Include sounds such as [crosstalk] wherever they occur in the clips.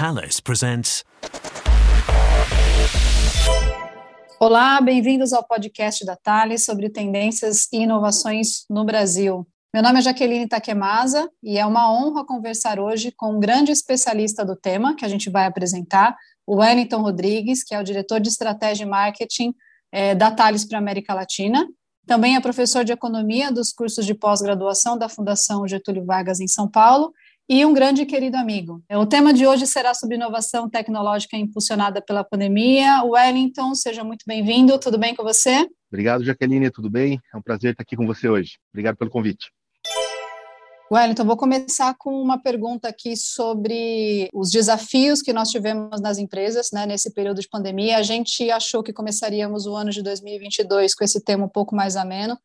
Thales presents. Olá, bem-vindos ao podcast da Thales sobre tendências e inovações no Brasil. Meu nome é Jaqueline Takemasa e é uma honra conversar hoje com um grande especialista do tema que a gente vai apresentar, o Wellington Rodrigues, que é o diretor de estratégia e marketing é, da Thales para a América Latina. Também é professor de economia dos cursos de pós-graduação da Fundação Getúlio Vargas em São Paulo e um grande e querido amigo. O tema de hoje será sobre inovação tecnológica impulsionada pela pandemia. Wellington, seja muito bem-vindo. Tudo bem com você? Obrigado, Jaqueline. Tudo bem? É um prazer estar aqui com você hoje. Obrigado pelo convite. Wellington, vou começar com uma pergunta aqui sobre os desafios que nós tivemos nas empresas né, nesse período de pandemia. A gente achou que começaríamos o ano de 2022 com esse tema um pouco mais ameno,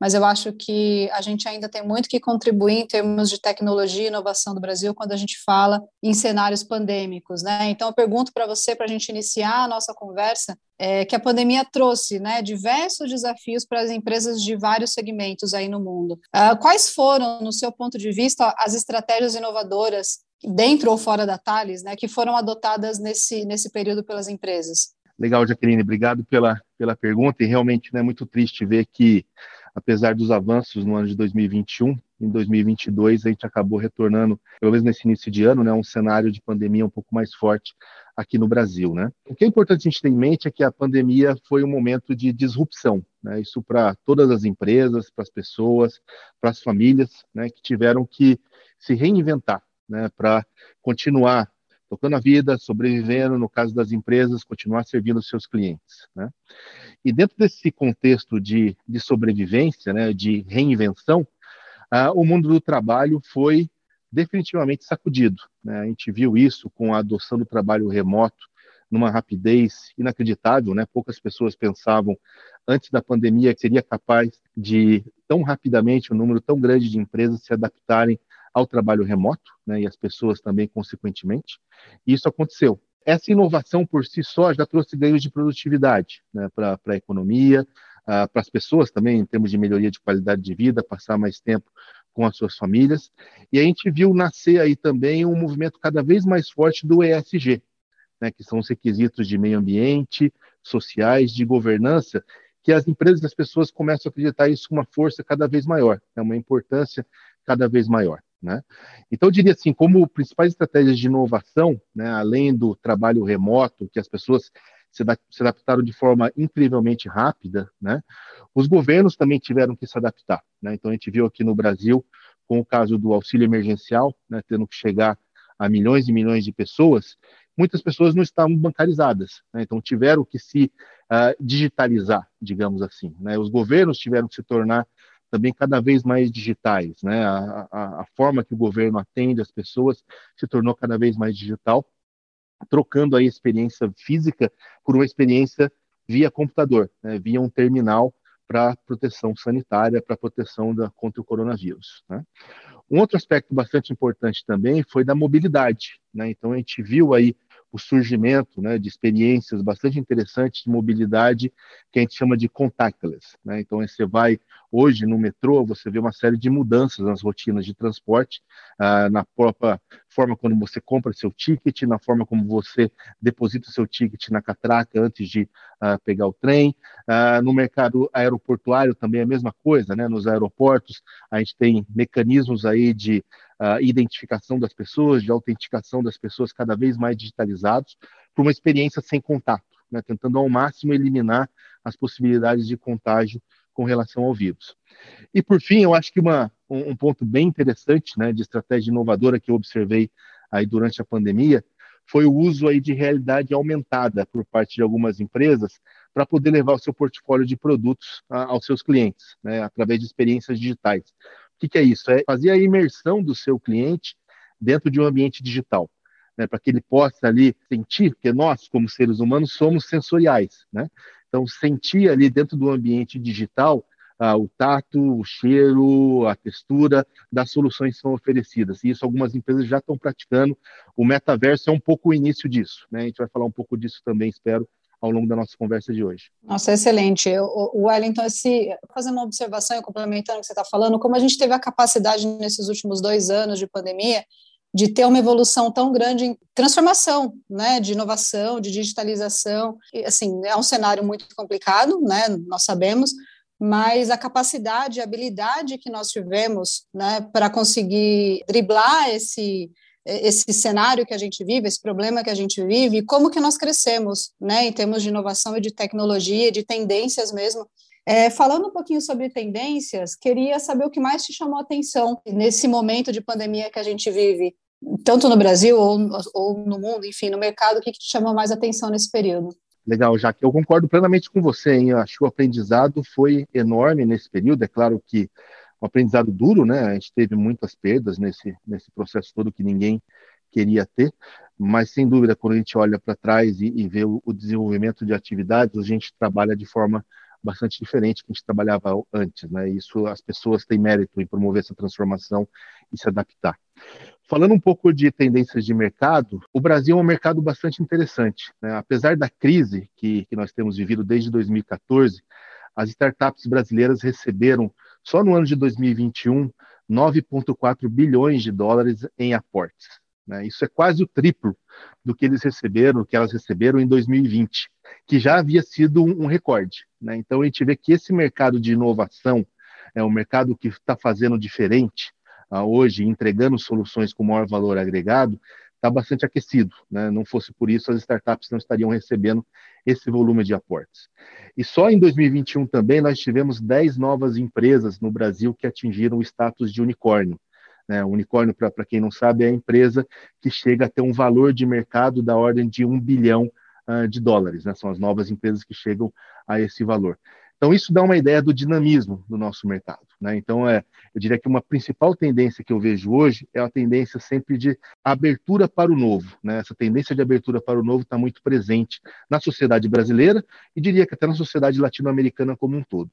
mas eu acho que a gente ainda tem muito que contribuir em termos de tecnologia e inovação do Brasil quando a gente fala em cenários pandêmicos, né? Então eu pergunto para você, para a gente iniciar a nossa conversa, é, que a pandemia trouxe, né, diversos desafios para as empresas de vários segmentos aí no mundo. Uh, quais foram, no seu ponto de vista, as estratégias inovadoras dentro ou fora da Thales, né, que foram adotadas nesse nesse período pelas empresas? Legal, Jaqueline, obrigado pela, pela pergunta. E realmente é né, muito triste ver que apesar dos avanços no ano de 2021, em 2022 a gente acabou retornando, pelo menos nesse início de ano, né, um cenário de pandemia um pouco mais forte aqui no Brasil, né? O que é importante a gente ter em mente é que a pandemia foi um momento de disrupção, né? Isso para todas as empresas, para as pessoas, para as famílias, né, que tiveram que se reinventar, né, para continuar tocando a vida, sobrevivendo, no caso das empresas, continuar servindo os seus clientes. Né? E dentro desse contexto de, de sobrevivência, né, de reinvenção, ah, o mundo do trabalho foi definitivamente sacudido. Né? A gente viu isso com a adoção do trabalho remoto numa rapidez inacreditável, né? Poucas pessoas pensavam antes da pandemia que seria capaz de tão rapidamente um número tão grande de empresas se adaptarem ao trabalho remoto, né, e as pessoas também, consequentemente. E isso aconteceu. Essa inovação por si só já trouxe ganhos de produtividade né, para a economia, uh, para as pessoas também, em termos de melhoria de qualidade de vida, passar mais tempo com as suas famílias. E a gente viu nascer aí também um movimento cada vez mais forte do ESG, né, que são os requisitos de meio ambiente, sociais, de governança, que as empresas e as pessoas começam a acreditar isso com uma força cada vez maior, é uma importância cada vez maior. Né? Então, eu diria assim, como principais estratégias de inovação, né, além do trabalho remoto, que as pessoas se, adaptaram de forma incrivelmente rápida, né, os governos também tiveram que se adaptar. Né? Então, a gente viu aqui no Brasil, com o caso do auxílio emergencial, né, tendo que chegar a milhões e milhões de pessoas, muitas pessoas não estavam bancarizadas, né? então tiveram que se uh, digitalizar, digamos assim. Né? Os governos tiveram que se tornar também cada vez mais digitais, né? A, a, a, forma que o governo atende as pessoas se tornou cada vez mais digital, trocando a experiência física por uma experiência via computador, né? via um terminal para proteção sanitária, para proteção da, contra o coronavírus. Né? Um outro aspecto bastante importante também foi da mobilidade. Né? Então a gente viu aí o surgimento né, de experiências bastante interessantes de mobilidade que a gente chama de contactless. Né? Então, você vai hoje no metrô, você vê uma série de mudanças nas rotinas de transporte, ah, na própria forma como você compra seu ticket, na forma como você deposita seu ticket na catraca antes de ah, pegar o trem. Ah, no mercado aeroportuário também é a mesma coisa, né? Nos aeroportos a gente tem mecanismos aí de uh, identificação das pessoas, de autenticação das pessoas cada vez mais digitalizados, para uma experiência sem contato, né, tentando ao máximo eliminar as possibilidades de contágio com relação ao vírus. E por fim, eu acho que uma, um, um ponto bem interessante, né, de estratégia inovadora que eu observei aí durante a pandemia, foi o uso aí de realidade aumentada por parte de algumas empresas para poder levar o seu portfólio de produtos a, aos seus clientes, né, através de experiências digitais. O que, que é isso? É fazer a imersão do seu cliente dentro de um ambiente digital. Né, para que ele possa ali sentir, porque nós, como seres humanos, somos sensoriais, né? Então, sentir ali dentro do ambiente digital ah, o tato, o cheiro, a textura das soluções que são oferecidas. E isso algumas empresas já estão praticando. O metaverso é um pouco o início disso, né? A gente vai falar um pouco disso também, espero, ao longo da nossa conversa de hoje. Nossa, excelente. O Wellington, se fazendo uma observação e complementando o que você está falando, como a gente teve a capacidade nesses últimos dois anos de pandemia de ter uma evolução tão grande em transformação, né, de inovação, de digitalização. E, assim, é um cenário muito complicado, né, nós sabemos, mas a capacidade, a habilidade que nós tivemos, né, para conseguir driblar esse esse cenário que a gente vive, esse problema que a gente vive, como que nós crescemos, né, em termos de inovação e de tecnologia, de tendências mesmo. É, falando um pouquinho sobre tendências, queria saber o que mais te chamou a atenção nesse momento de pandemia que a gente vive, tanto no Brasil ou, ou no mundo, enfim, no mercado, o que, que te chamou mais atenção nesse período? Legal, Jaque. Eu concordo plenamente com você, hein? Eu acho que o aprendizado foi enorme nesse período. É claro que um aprendizado duro, né? A gente teve muitas perdas nesse, nesse processo todo que ninguém queria ter, mas sem dúvida, quando a gente olha para trás e, e vê o, o, desenvolvimento de atividades, a gente trabalha de forma bastante diferente que a gente trabalhava antes, né? Isso as pessoas têm mérito em promover essa transformação e se adaptar. Falando um pouco de tendências de mercado, o Brasil é um mercado bastante interessante. Né? Apesar da crise que, que nós temos vivido desde 2014, as startups brasileiras receberam só no ano de 2021, 9,4 bilhões de dólares em aportes. Né? Isso é quase o triplo do que eles receberam, que elas receberam em 2020, que já havia sido um, um recorde. Né? Então a gente vê que esse mercado de inovação é um mercado que está fazendo diferente uh, hoje, entregando soluções com maior valor agregado, está bastante aquecido. Né? Não fosse por isso, as startups não estariam recebendo esse volume de aportes. E só em 2021 também nós tivemos 10 novas empresas no Brasil que atingiram o status de unicórnio. Né? Unicórnio, para quem não sabe, é a empresa que chega a ter um valor de mercado da ordem de um bilhão uh, de dólares. Né? São as novas empresas que chegam a esse valor. Então, isso dá uma ideia do dinamismo do nosso mercado. Né? Então, é, eu diria que uma principal tendência que eu vejo hoje é a tendência sempre de abertura para o novo. Né? Essa tendência de abertura para o novo está muito presente na sociedade brasileira e diria que até na sociedade latino-americana como um todo.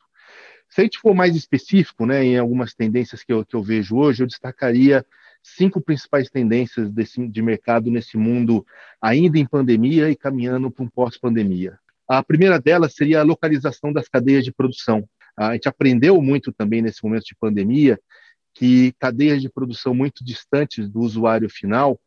Se a gente for mais específico né, em algumas tendências que eu, que eu vejo hoje, eu destacaria cinco principais tendências desse, de mercado nesse mundo ainda em pandemia e caminhando para um pós-pandemia. A primeira delas seria a localização das cadeias de produção. A gente aprendeu muito também nesse momento de pandemia que cadeias de produção muito distantes do usuário final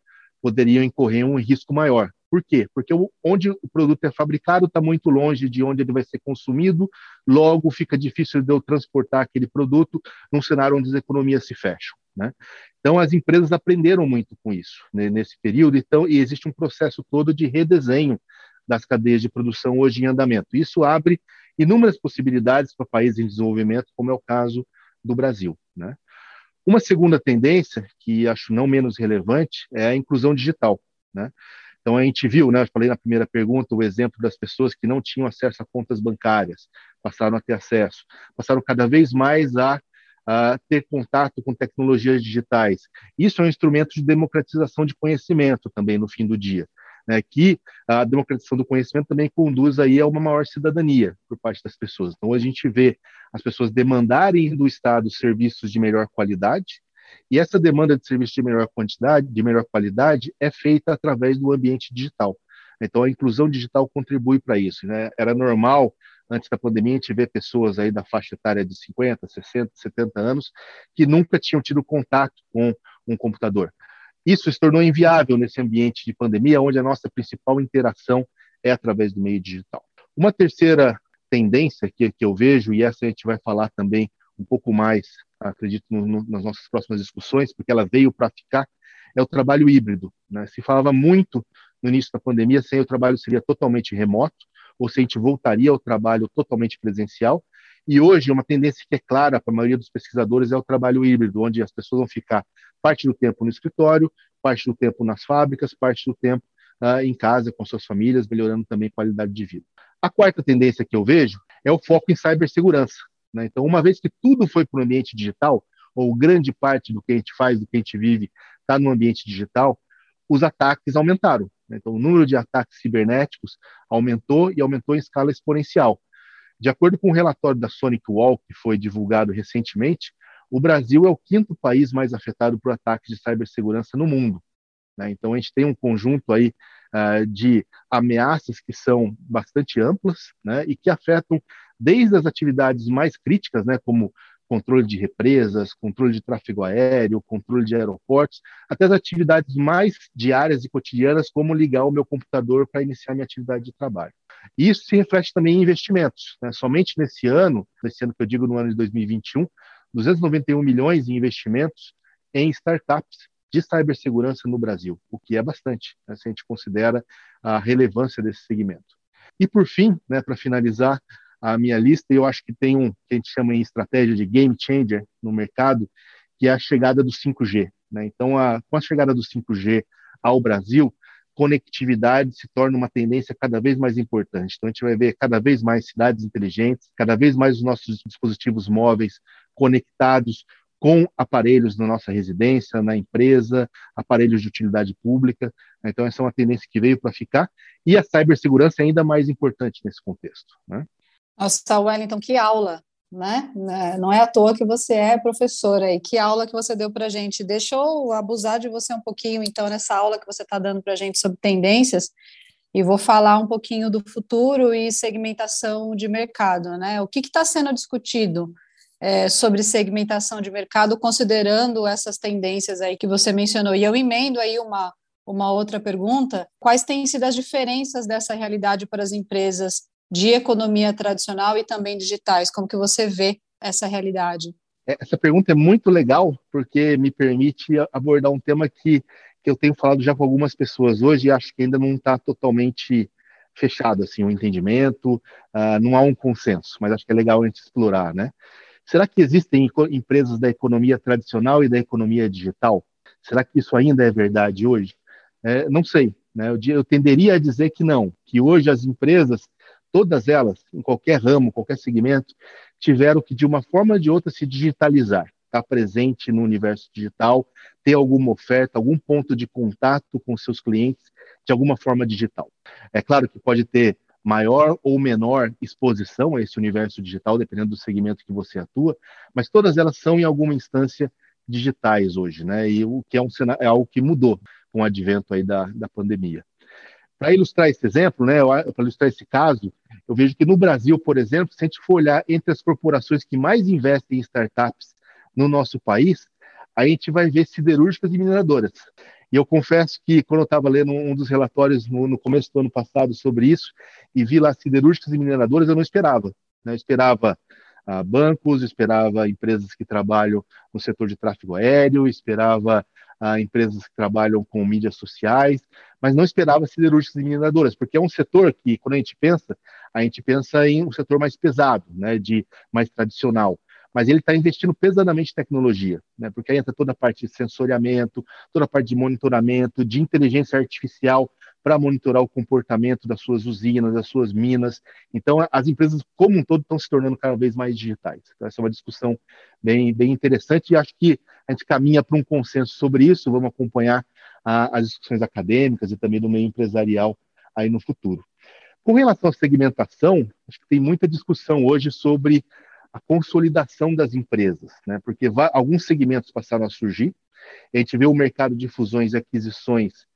poderiam incorrer um risco maior. Por quê? Porque onde o produto é fabricado está muito longe de onde ele vai ser consumido, logo fica difícil de eu transportar aquele produto num cenário onde as economias se fecham. Né? Então, as empresas aprenderam muito com isso né, nesse período, então, e existe um processo todo de redesenho das cadeias de produção hoje em andamento. Isso abre inúmeras possibilidades para países em desenvolvimento, como é o caso do Brasil. Né? Uma segunda tendência, que acho não menos relevante, é a inclusão digital. Né? Então, a gente viu, né, eu falei na primeira pergunta, o exemplo das pessoas que não tinham acesso a contas bancárias, passaram a ter acesso, passaram cada vez mais a, a ter contato com tecnologias digitais. Isso é um instrumento de democratização de conhecimento também no fim do dia né, que a democratização do conhecimento também conduz aí a uma maior cidadania por parte das pessoas. Então, a gente vê as pessoas demandarem do Estado serviços de melhor qualidade, e essa demanda de serviços de melhor quantidade, de melhor qualidade, é feita através do ambiente digital. Então, a inclusão digital contribui para isso. Né? Era normal, antes da pandemia, a gente ver pessoas aí da faixa etária de 50, 60, 70 anos que nunca tinham tido contato com um computador. Isso se tornou inviável nesse ambiente de pandemia, onde a nossa principal interação é através do meio digital. Uma terceira tendência que, que eu vejo, e essa a gente vai falar também um pouco mais, acredito, no, no, nas nossas próximas discussões, porque ela veio para ficar, é o trabalho híbrido. Né? Se falava muito no início da pandemia se o trabalho seria totalmente remoto, ou se a gente voltaria ao trabalho totalmente presencial, e hoje, uma tendência que é clara para a maioria dos pesquisadores é o trabalho híbrido, onde as pessoas vão ficar parte do tempo no escritório, parte do tempo nas fábricas, parte do tempo uh, em casa com suas famílias, melhorando também a qualidade de vida. A quarta tendência que eu vejo é o foco em cibersegurança. Né? Então, uma vez que tudo foi para o ambiente digital, ou grande parte do que a gente faz, do que a gente vive, está no ambiente digital, os ataques aumentaram. Né? Então, o número de ataques cibernéticos aumentou e aumentou em escala exponencial. De acordo com um relatório da Sonic Wall, que foi divulgado recentemente, o Brasil é o quinto país mais afetado por ataques de cibersegurança no mundo. Né? Então, a gente tem um conjunto aí uh, de ameaças que são bastante amplas né? e que afetam desde as atividades mais críticas, né? como controle de represas, controle de tráfego aéreo, controle de aeroportos, até as atividades mais diárias e cotidianas, como ligar o meu computador para iniciar minha atividade de trabalho. Isso se reflete também em investimentos. Né? Somente nesse ano, nesse ano que eu digo no ano de 2021, 291 milhões em investimentos em startups de cibersegurança no Brasil, o que é bastante, né, se a gente considera a relevância desse segmento. E por fim, né, para finalizar a minha lista, eu acho que tem um que a gente chama em estratégia de game changer no mercado, que é a chegada do 5G. Né? Então, a, com a chegada do 5G ao Brasil, conectividade se torna uma tendência cada vez mais importante. Então, a gente vai ver cada vez mais cidades inteligentes, cada vez mais os nossos dispositivos móveis conectados com aparelhos na nossa residência, na empresa, aparelhos de utilidade pública. Então, essa é uma tendência que veio para ficar. E a cibersegurança é ainda mais importante nesse contexto. Né? Nossa, Wellington, que aula! Né? Não é à toa que você é professora e que aula que você deu para a gente. Deixa eu abusar de você um pouquinho, então, nessa aula que você está dando para a gente sobre tendências, e vou falar um pouquinho do futuro e segmentação de mercado. Né? O que está sendo discutido é, sobre segmentação de mercado, considerando essas tendências aí que você mencionou? E eu emendo aí uma, uma outra pergunta: quais têm sido as diferenças dessa realidade para as empresas de economia tradicional e também digitais? Como que você vê essa realidade? É, essa pergunta é muito legal porque me permite abordar um tema que, que eu tenho falado já com algumas pessoas hoje e acho que ainda não está totalmente fechado assim o um entendimento, uh, não há um consenso, mas acho que é legal a gente explorar, né? Será que existem empresas da economia tradicional e da economia digital? Será que isso ainda é verdade hoje? É, não sei. Né? Eu, eu tenderia a dizer que não, que hoje as empresas todas elas, em qualquer ramo, qualquer segmento, tiveram que, de uma forma ou de outra, se digitalizar, estar presente no universo digital, ter alguma oferta, algum ponto de contato com seus clientes de alguma forma digital. É claro que pode ter maior ou menor exposição a esse universo digital, dependendo do segmento que você atua, mas todas elas são, em alguma instância, digitais hoje, né? E o que é, um, é algo que mudou com o advento aí da, da pandemia. Para ilustrar esse exemplo, né, para ilustrar esse caso, eu vejo que no Brasil, por exemplo, se a gente for olhar entre as corporações que mais investem em startups no nosso país, a gente vai ver siderúrgicas e mineradoras. E eu confesso que quando eu estava lendo um dos relatórios no, no, começo do ano passado sobre isso, e vi lá siderúrgicas e mineradoras, eu não esperava. Né? Eu esperava ah, bancos, esperava empresas que trabalham no setor de tráfego aéreo, esperava a empresas que trabalham com mídias sociais, mas não esperava siderúrgicas e mineradoras, porque é um setor que, quando a gente pensa, a gente pensa em um setor mais pesado, né, de mais tradicional. Mas ele está investindo pesadamente em tecnologia, né, porque aí entra toda a parte de sensoriamento, toda a parte de monitoramento, de inteligência artificial para monitorar o comportamento das suas usinas, das suas minas. Então, as empresas como um todo estão se tornando cada vez mais digitais. Então, essa é uma discussão bem, bem interessante e acho que a gente caminha para um consenso sobre isso. Vamos acompanhar as discussões acadêmicas e também do meio empresarial aí no futuro. Com relação à segmentação, acho que tem muita discussão hoje sobre a consolidação das empresas, né? porque alguns segmentos passaram a surgir, a gente vê o mercado de fusões e aquisições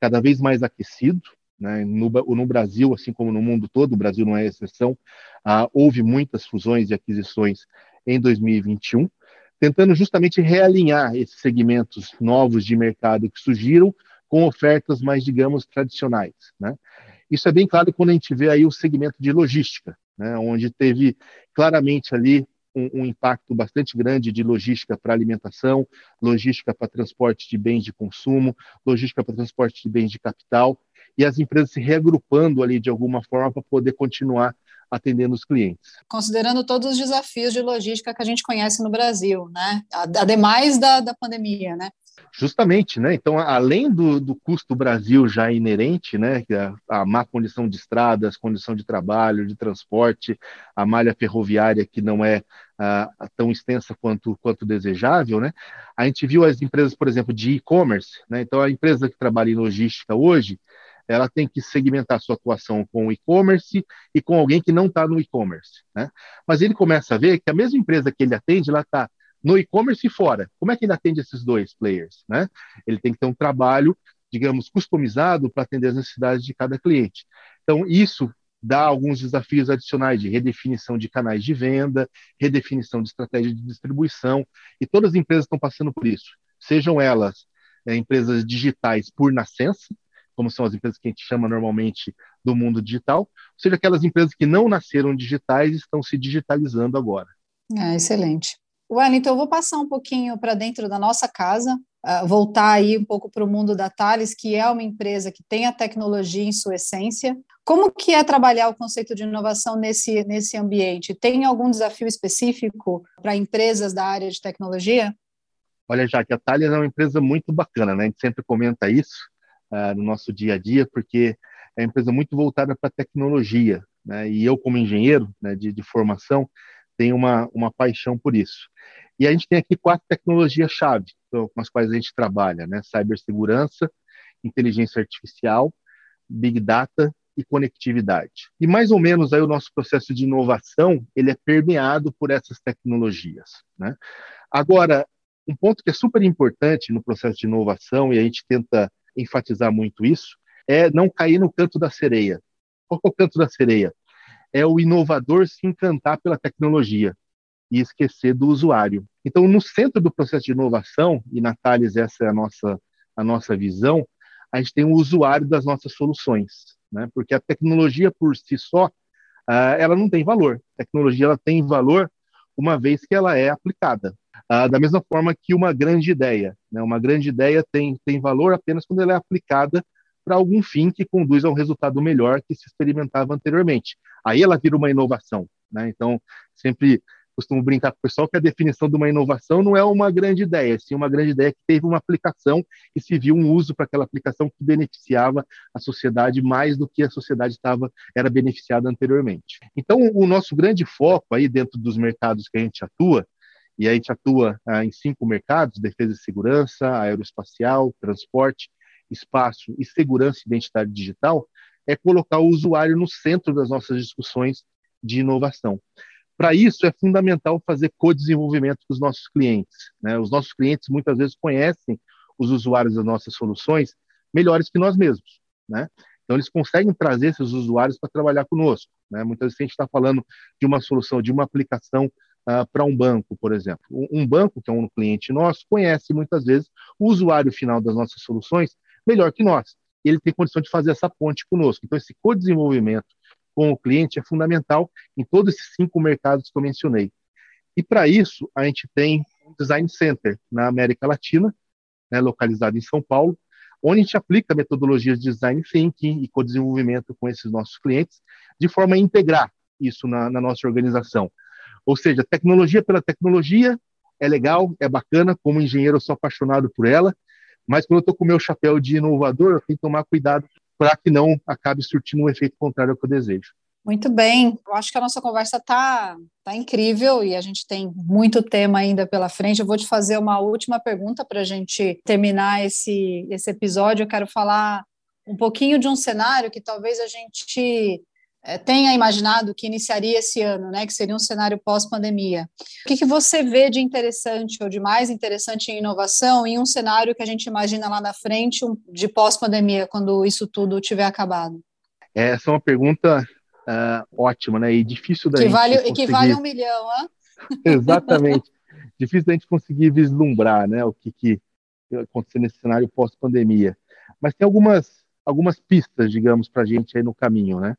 cada vez mais aquecido. Né? No, no, Brasil, assim como no mundo todo, o Brasil não é exceção, ah, houve muitas fusões e aquisições em 2021, tentando justamente realinhar esses segmentos novos de mercado que surgiram com ofertas mais, digamos, tradicionais. Né? Isso é bem claro quando a gente vê aí o segmento de logística, né? onde teve claramente ali um, um impacto bastante grande de logística para alimentação, logística para transporte de bens de consumo, logística para transporte de bens de capital, e as empresas se reagrupando ali de alguma forma para poder continuar atendendo os clientes. Considerando todos os desafios de logística que a gente conhece no Brasil, né? Ademais da, da pandemia, né? Justamente, né? Então, além do, do custo Brasil já inerente, né? A, a má condição de estradas, condição de trabalho, de transporte, a malha ferroviária que não é tão extensa quanto, quanto desejável, né? A gente viu as empresas, por exemplo, de e-commerce, né? Então, a empresa que trabalha em logística hoje, ela tem que segmentar sua atuação com o e-commerce e com alguém que não está no e-commerce. Né? Mas ele começa a ver que a mesma empresa que ele atende, ela está no e-commerce e fora. Como é que ele atende esses dois players? Né? Ele tem que ter um trabalho, digamos, customizado para atender as necessidades de cada cliente. Então, isso dá alguns desafios adicionais de redefinição de canais de venda, redefinição de estratégia de distribuição, e todas as empresas estão passando por isso. Sejam elas é, empresas digitais por nascença, como são as empresas que a gente chama normalmente do mundo digital, ou seja, aquelas empresas que não nasceram digitais estão se digitalizando agora. É, excelente. Wellington, eu vou passar um pouquinho para dentro da nossa casa, uh, voltar aí um pouco para o mundo da Thales, que é uma empresa que tem a tecnologia em sua essência. Como que é trabalhar o conceito de inovação nesse, nesse ambiente? Tem algum desafio específico para empresas da área de tecnologia? Olha, já que a Thales é uma empresa muito bacana, né? A gente sempre comenta isso uh, no nosso dia a dia, porque é uma empresa muito voltada para tecnologia, né? E eu, como engenheiro né, de, de formação, tenho uma, uma paixão por isso. E a gente tem aqui quatro tecnologias-chave com as quais a gente trabalha, né? Cibersegurança, inteligência artificial, big data e conectividade. E mais ou menos aí o nosso processo de inovação, ele é permeado por essas tecnologias, né? Agora, um ponto que é super importante no processo de inovação e a gente tenta enfatizar muito isso é não cair no canto da sereia. Qual é o canto da sereia? É o inovador se encantar pela tecnologia e esquecer do usuário. Então, no centro do processo de inovação, e na Thales essa é a nossa, a nossa visão, a gente tem o usuário das nossas soluções, né? porque a tecnologia por si só, uh, ela não tem valor. A tecnologia ela tem valor uma vez que ela é aplicada. Uh, da mesma forma que uma grande ideia. Né? Uma grande ideia tem, tem valor apenas quando ela é aplicada para algum fim que conduz a um resultado melhor que se experimentava anteriormente. Aí ela vira uma inovação. Né? Então, sempre costumo brincar com o pessoal que a definição de uma inovação não é uma grande ideia, sim uma grande ideia que teve uma aplicação e se viu um uso para aquela aplicação que beneficiava a sociedade mais do que a sociedade estava era beneficiada anteriormente. Então, o nosso grande foco aí dentro dos mercados que a gente atua, e a gente atua ah, em cinco mercados: defesa e segurança, aeroespacial, transporte, espaço e segurança e identidade digital, é colocar o usuário no centro das nossas discussões de inovação. Para isso, é fundamental fazer co-desenvolvimento com os nossos clientes. Né? Os nossos clientes muitas vezes conhecem os usuários das nossas soluções melhores que nós mesmos. Né? Então, eles conseguem trazer esses usuários para trabalhar conosco. Né? Muitas vezes a gente está falando de uma solução, de uma aplicação uh, para um banco, por exemplo. Um, um banco, que é um cliente nosso, conhece muitas vezes o usuário final das nossas soluções melhor que nós. Ele tem condição de fazer essa ponte conosco. Então, esse co-desenvolvimento com o cliente é fundamental em todos esses cinco mercados que eu mencionei. E para isso, a gente tem um Design Center na América Latina, né, localizado em São Paulo, onde a gente aplica metodologias de design thinking e co-desenvolvimento com esses nossos clientes, de forma a integrar isso na, na nossa organização. Ou seja, tecnologia pela tecnologia é legal, é bacana, como engenheiro eu sou apaixonado por ela, mas quando eu estou com o meu chapéu de inovador, eu tenho que tomar cuidado para que não acabe surtindo um efeito contrário ao que eu desejo. Muito bem, eu acho que a nossa conversa está tá incrível e a gente tem muito tema ainda pela frente. Eu vou te fazer uma última pergunta para a gente terminar esse, esse episódio. Eu quero falar um pouquinho de um cenário que talvez a gente tenha imaginado que iniciaria esse ano, né, que seria um cenário pós-pandemia. O que, que você vê de interessante ou de mais interessante em inovação em um cenário que a gente imagina lá na frente de pós-pandemia, quando isso tudo tiver acabado? Essa é uma pergunta uh, ótima, né, e difícil da que gente vale, conseguir... Que vale um milhão, hein? [laughs] Exatamente. difícil da gente conseguir vislumbrar, né, o que, que acontecer nesse cenário pós-pandemia. Mas tem algumas algumas pistas, digamos, para a gente aí no caminho, né?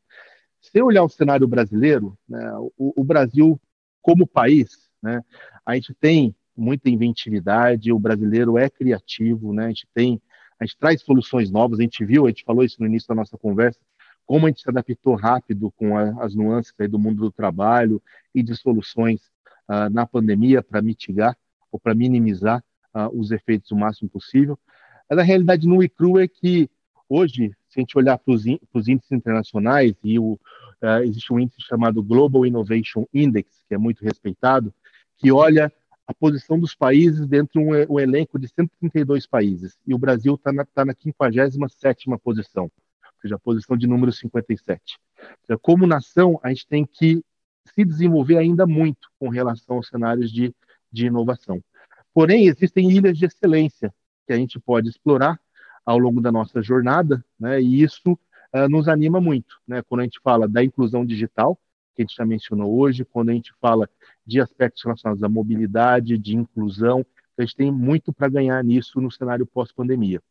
Se olhar o cenário brasileiro, né, o, o, Brasil como país, né, a gente tem muita inventividade, o brasileiro é criativo, né, a gente tem, a gente traz soluções novas, a gente viu, a gente falou isso no início da nossa conversa, como a gente se adaptou rápido com a, as nuances do mundo do trabalho e de soluções uh, na pandemia para mitigar ou para minimizar uh, os efeitos o máximo possível. Mas a realidade no e é que hoje se a gente olhar para os índices internacionais, e o, uh, existe um índice chamado Global Innovation Index, que é muito respeitado, que olha a posição dos países dentro de um, um elenco de 132 países. E o Brasil está na, tá na 57ª posição, ou seja, a posição de número 57. Seja, como nação, a gente tem que se desenvolver ainda muito com relação aos cenários de, de inovação. Porém, existem ilhas de excelência que a gente pode explorar ao longo da nossa jornada, né? E isso uh, nos anima muito, né? Quando a gente fala da inclusão digital, que a gente já mencionou hoje, quando a gente fala de aspectos relacionados à mobilidade, de inclusão, a gente tem muito para ganhar nisso no cenário pós-pandemia.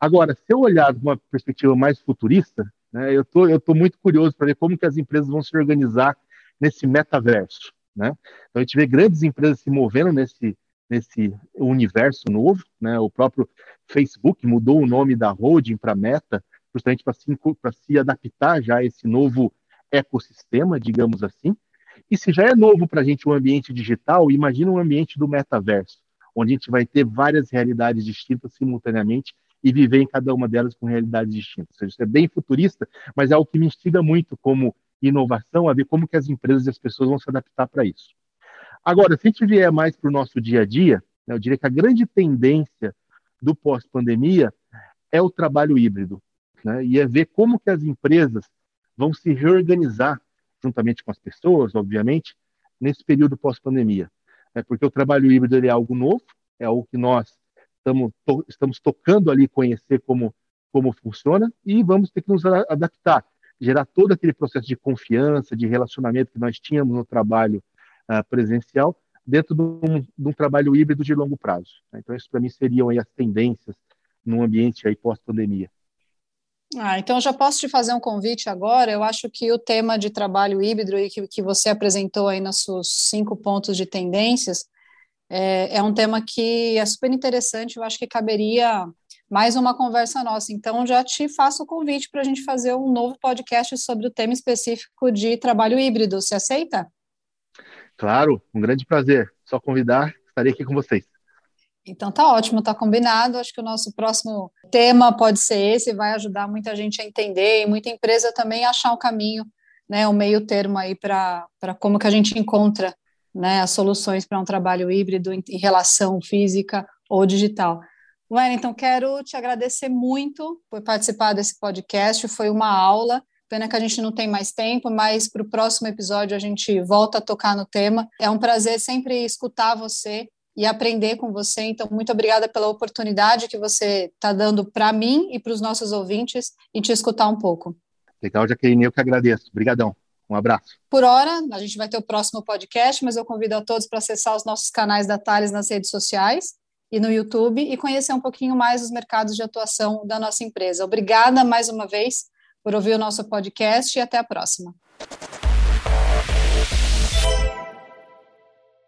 Agora, se eu olhar de uma perspectiva mais futurista, né, eu tô, estou muito curioso para ver como que as empresas vão se organizar nesse metaverso. Né? Então, a gente vê grandes empresas se movendo nesse, nesse universo novo. Né? O próprio Facebook mudou o nome da holding para Meta, justamente para se, se adaptar já a esse novo ecossistema, digamos assim. E se já é novo para a gente o um ambiente digital, imagina um ambiente do metaverso, onde a gente vai ter várias realidades distintas simultaneamente e viver em cada uma delas com realidades distintas. Ou seja, isso é bem futurista, mas é algo que me instiga muito como inovação a ver como que as empresas e as pessoas vão se adaptar para isso. Agora, se a gente vier mais para o nosso dia a dia, né, eu diria que a grande tendência do pós-pandemia é o trabalho híbrido, né, e é ver como que as empresas vão se reorganizar juntamente com as pessoas, obviamente, nesse período pós-pandemia. É porque o trabalho híbrido é algo novo, é algo que nós estamos, to, estamos tocando ali conhecer como, como funciona e vamos ter que nos adaptar, gerar todo aquele processo de confiança, de relacionamento que nós tínhamos no trabalho uh, presencial dentro de um, de um, trabalho híbrido de longo prazo. Então, isso para mim seriam as tendências no ambiente aí pós-pandemia. Ah, então já posso te fazer um convite agora. Eu acho que o tema de trabalho híbrido e que, que você apresentou aí nos seus cinco pontos de tendências é, é um tema que é super interessante. Eu acho que caberia mais uma conversa nossa. Então já te faço o convite para a gente fazer um novo podcast sobre o tema específico de trabalho híbrido. Você aceita? Claro, um grande prazer. Só convidar, estarei aqui com vocês. Então tá ótimo, tá combinado. Acho que o nosso próximo tema pode ser esse, vai ajudar muita gente a entender e muita empresa também a achar o um caminho, né, o um meio termo aí para como que a gente encontra né, as soluções para um trabalho híbrido em, em, relação física ou digital. Wellington, quero te agradecer muito por participar desse podcast, foi uma aula. Pena que a gente não tem mais tempo, mas para o próximo episódio a gente volta a tocar no tema. É um prazer sempre escutar você e aprender com você. Então, muito obrigada pela oportunidade que você está dando para mim e para os nossos ouvintes e te escutar um pouco. Legal, Jaqueline, eu que agradeço. Obrigadão. Um abraço. Por hora, a gente vai ter o próximo podcast, mas eu convido a todos para acessar os nossos canais da Thales nas redes sociais e no YouTube e conhecer um pouquinho mais os mercados de atuação da nossa empresa. Obrigada mais uma vez por ouvir o nosso podcast e até a próxima.